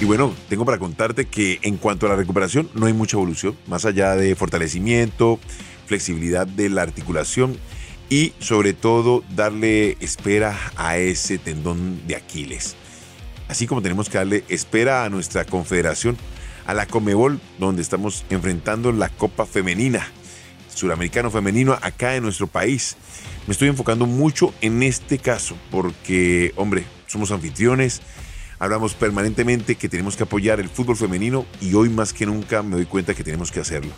Y bueno, tengo para contarte que en cuanto a la recuperación no hay mucha evolución, más allá de fortalecimiento, flexibilidad de la articulación y sobre todo darle espera a ese tendón de Aquiles. Así como tenemos que darle espera a nuestra confederación, a la Comebol, donde estamos enfrentando la Copa Femenina, Suramericano Femenino acá en nuestro país. Me estoy enfocando mucho en este caso porque, hombre, somos anfitriones, hablamos permanentemente que tenemos que apoyar el fútbol femenino y hoy más que nunca me doy cuenta que tenemos que hacerlo.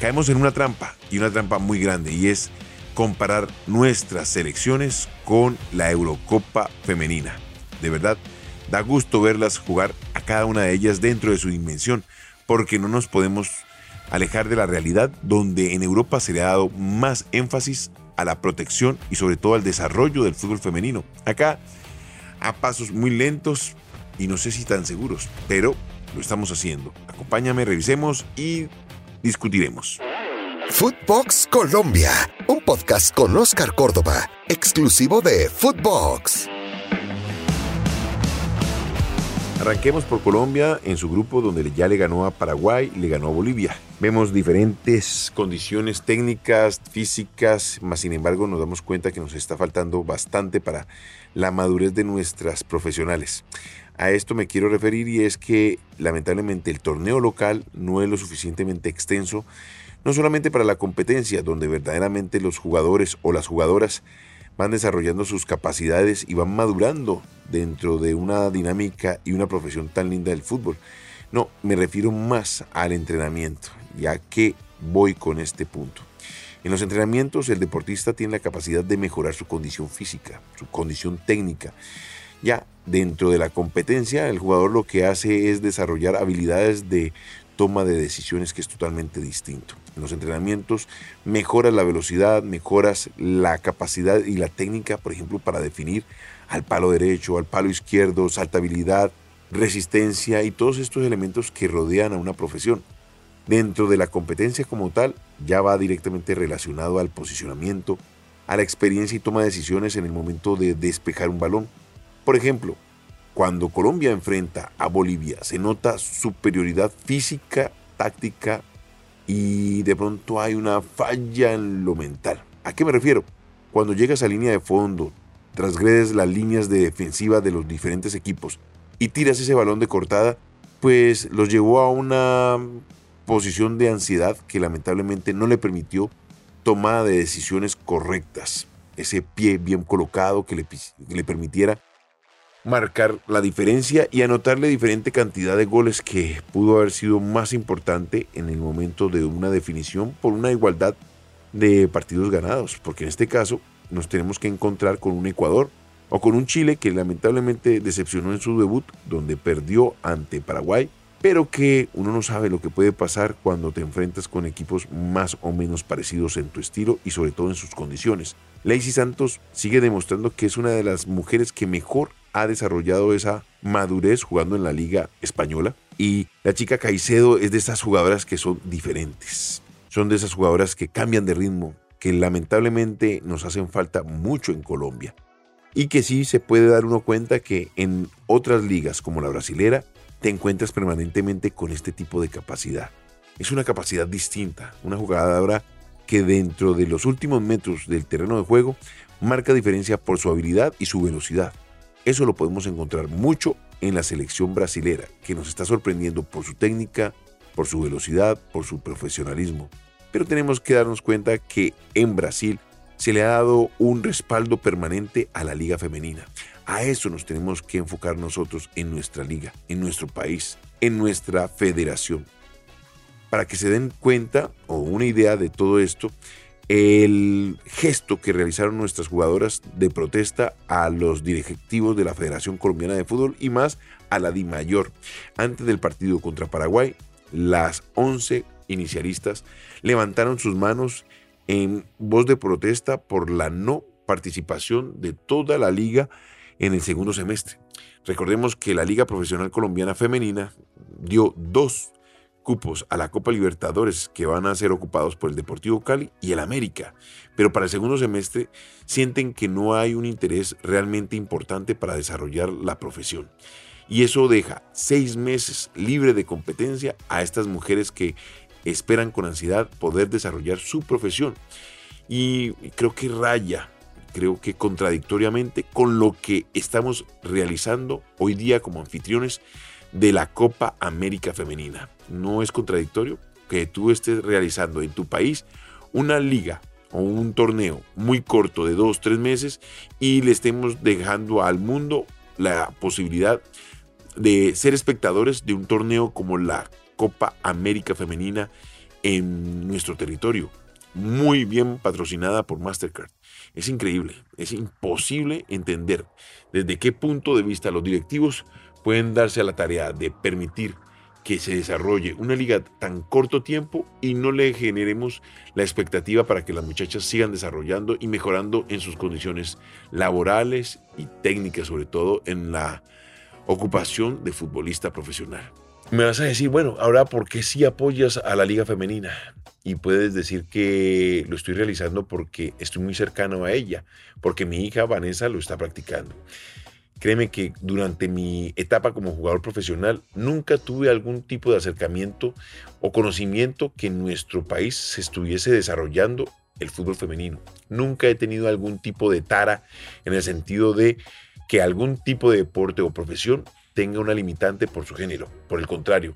Caemos en una trampa y una trampa muy grande y es comparar nuestras selecciones con la Eurocopa femenina. De verdad, da gusto verlas jugar a cada una de ellas dentro de su dimensión, porque no nos podemos alejar de la realidad donde en Europa se le ha dado más énfasis a la protección y sobre todo al desarrollo del fútbol femenino. Acá a pasos muy lentos y no sé si tan seguros, pero lo estamos haciendo. Acompáñame, revisemos y discutiremos. Footbox Colombia, un podcast con Oscar Córdoba, exclusivo de Footbox. Arranquemos por Colombia en su grupo donde ya le ganó a Paraguay le ganó a Bolivia. Vemos diferentes condiciones técnicas, físicas, más sin embargo nos damos cuenta que nos está faltando bastante para la madurez de nuestras profesionales. A esto me quiero referir y es que lamentablemente el torneo local no es lo suficientemente extenso, no solamente para la competencia, donde verdaderamente los jugadores o las jugadoras van desarrollando sus capacidades y van madurando dentro de una dinámica y una profesión tan linda del fútbol. No, me refiero más al entrenamiento. ¿Ya que voy con este punto? En los entrenamientos el deportista tiene la capacidad de mejorar su condición física, su condición técnica. Ya dentro de la competencia el jugador lo que hace es desarrollar habilidades de toma de decisiones que es totalmente distinto. En los entrenamientos mejoras la velocidad, mejoras la capacidad y la técnica, por ejemplo, para definir al palo derecho, al palo izquierdo, saltabilidad, resistencia y todos estos elementos que rodean a una profesión. Dentro de la competencia como tal, ya va directamente relacionado al posicionamiento, a la experiencia y toma de decisiones en el momento de despejar un balón. Por ejemplo, cuando Colombia enfrenta a Bolivia, se nota superioridad física, táctica y de pronto hay una falla en lo mental. ¿A qué me refiero? Cuando llegas a línea de fondo, transgredes las líneas de defensiva de los diferentes equipos y tiras ese balón de cortada, pues los llevó a una posición de ansiedad que lamentablemente no le permitió tomar de decisiones correctas. Ese pie bien colocado que le permitiera marcar la diferencia y anotarle diferente cantidad de goles que pudo haber sido más importante en el momento de una definición por una igualdad de partidos ganados, porque en este caso nos tenemos que encontrar con un Ecuador o con un Chile que lamentablemente decepcionó en su debut, donde perdió ante Paraguay, pero que uno no sabe lo que puede pasar cuando te enfrentas con equipos más o menos parecidos en tu estilo y sobre todo en sus condiciones. Lacey Santos sigue demostrando que es una de las mujeres que mejor ha desarrollado esa madurez jugando en la liga española. Y la chica Caicedo es de esas jugadoras que son diferentes. Son de esas jugadoras que cambian de ritmo, que lamentablemente nos hacen falta mucho en Colombia. Y que sí se puede dar uno cuenta que en otras ligas como la brasilera te encuentras permanentemente con este tipo de capacidad. Es una capacidad distinta, una jugadora que dentro de los últimos metros del terreno de juego marca diferencia por su habilidad y su velocidad. Eso lo podemos encontrar mucho en la selección brasilera, que nos está sorprendiendo por su técnica, por su velocidad, por su profesionalismo. Pero tenemos que darnos cuenta que en Brasil se le ha dado un respaldo permanente a la liga femenina. A eso nos tenemos que enfocar nosotros en nuestra liga, en nuestro país, en nuestra federación. Para que se den cuenta o una idea de todo esto, el gesto que realizaron nuestras jugadoras de protesta a los directivos de la Federación Colombiana de Fútbol y más a la DIMAYOR. Antes del partido contra Paraguay, las 11 inicialistas levantaron sus manos en voz de protesta por la no participación de toda la liga en el segundo semestre. Recordemos que la Liga Profesional Colombiana Femenina dio dos cupos a la Copa Libertadores que van a ser ocupados por el Deportivo Cali y el América, pero para el segundo semestre sienten que no hay un interés realmente importante para desarrollar la profesión. Y eso deja seis meses libre de competencia a estas mujeres que esperan con ansiedad poder desarrollar su profesión. Y creo que raya, creo que contradictoriamente con lo que estamos realizando hoy día como anfitriones de la Copa América Femenina. ¿No es contradictorio que tú estés realizando en tu país una liga o un torneo muy corto de dos, tres meses y le estemos dejando al mundo la posibilidad de ser espectadores de un torneo como la Copa América Femenina en nuestro territorio, muy bien patrocinada por Mastercard. Es increíble, es imposible entender desde qué punto de vista los directivos pueden darse a la tarea de permitir que se desarrolle una liga tan corto tiempo y no le generemos la expectativa para que las muchachas sigan desarrollando y mejorando en sus condiciones laborales y técnicas, sobre todo en la ocupación de futbolista profesional. Me vas a decir, bueno, ahora, ¿por qué sí apoyas a la liga femenina? Y puedes decir que lo estoy realizando porque estoy muy cercano a ella, porque mi hija Vanessa lo está practicando. Créeme que durante mi etapa como jugador profesional nunca tuve algún tipo de acercamiento o conocimiento que en nuestro país se estuviese desarrollando el fútbol femenino. Nunca he tenido algún tipo de tara en el sentido de que algún tipo de deporte o profesión tenga una limitante por su género. Por el contrario,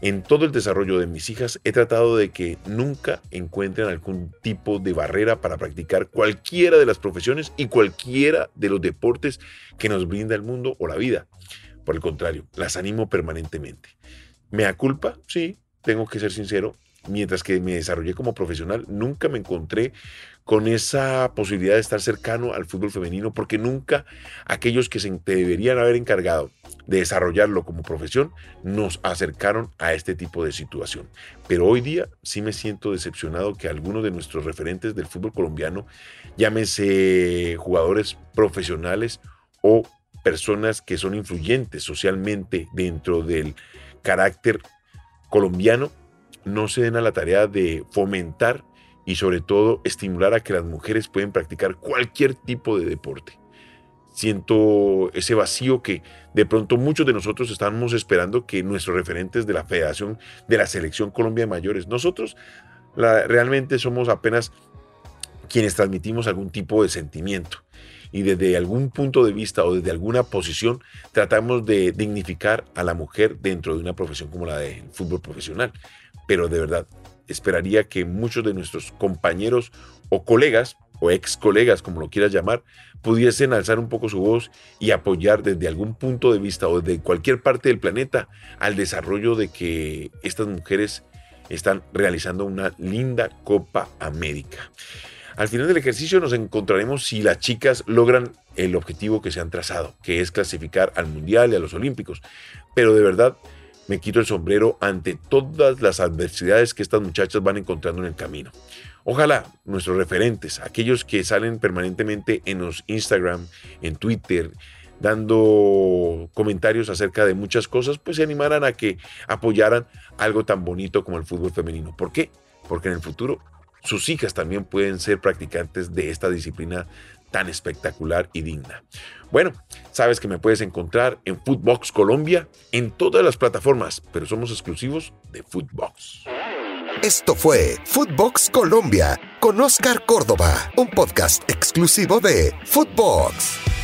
en todo el desarrollo de mis hijas he tratado de que nunca encuentren algún tipo de barrera para practicar cualquiera de las profesiones y cualquiera de los deportes que nos brinda el mundo o la vida. Por el contrario, las animo permanentemente. ¿Me da culpa? Sí, tengo que ser sincero. Mientras que me desarrollé como profesional, nunca me encontré con esa posibilidad de estar cercano al fútbol femenino, porque nunca aquellos que se deberían haber encargado de desarrollarlo como profesión nos acercaron a este tipo de situación. Pero hoy día sí me siento decepcionado que algunos de nuestros referentes del fútbol colombiano, llámese jugadores profesionales o personas que son influyentes socialmente dentro del carácter colombiano, no se den a la tarea de fomentar y sobre todo estimular a que las mujeres pueden practicar cualquier tipo de deporte. Siento ese vacío que de pronto muchos de nosotros estamos esperando que nuestros referentes de la Federación de la Selección Colombia de Mayores, nosotros realmente somos apenas quienes transmitimos algún tipo de sentimiento y desde algún punto de vista o desde alguna posición tratamos de dignificar a la mujer dentro de una profesión como la del fútbol profesional. Pero de verdad, esperaría que muchos de nuestros compañeros o colegas, o ex colegas, como lo quieras llamar, pudiesen alzar un poco su voz y apoyar desde algún punto de vista o desde cualquier parte del planeta al desarrollo de que estas mujeres están realizando una linda Copa América. Al final del ejercicio nos encontraremos si las chicas logran el objetivo que se han trazado, que es clasificar al Mundial y a los Olímpicos. Pero de verdad, me quito el sombrero ante todas las adversidades que estas muchachas van encontrando en el camino. Ojalá nuestros referentes, aquellos que salen permanentemente en los Instagram, en Twitter, dando comentarios acerca de muchas cosas, pues se animaran a que apoyaran algo tan bonito como el fútbol femenino. ¿Por qué? Porque en el futuro sus hijas también pueden ser practicantes de esta disciplina tan espectacular y digna. Bueno, sabes que me puedes encontrar en Footbox Colombia en todas las plataformas, pero somos exclusivos de Footbox. Esto fue Footbox Colombia con Oscar Córdoba, un podcast exclusivo de Footbox.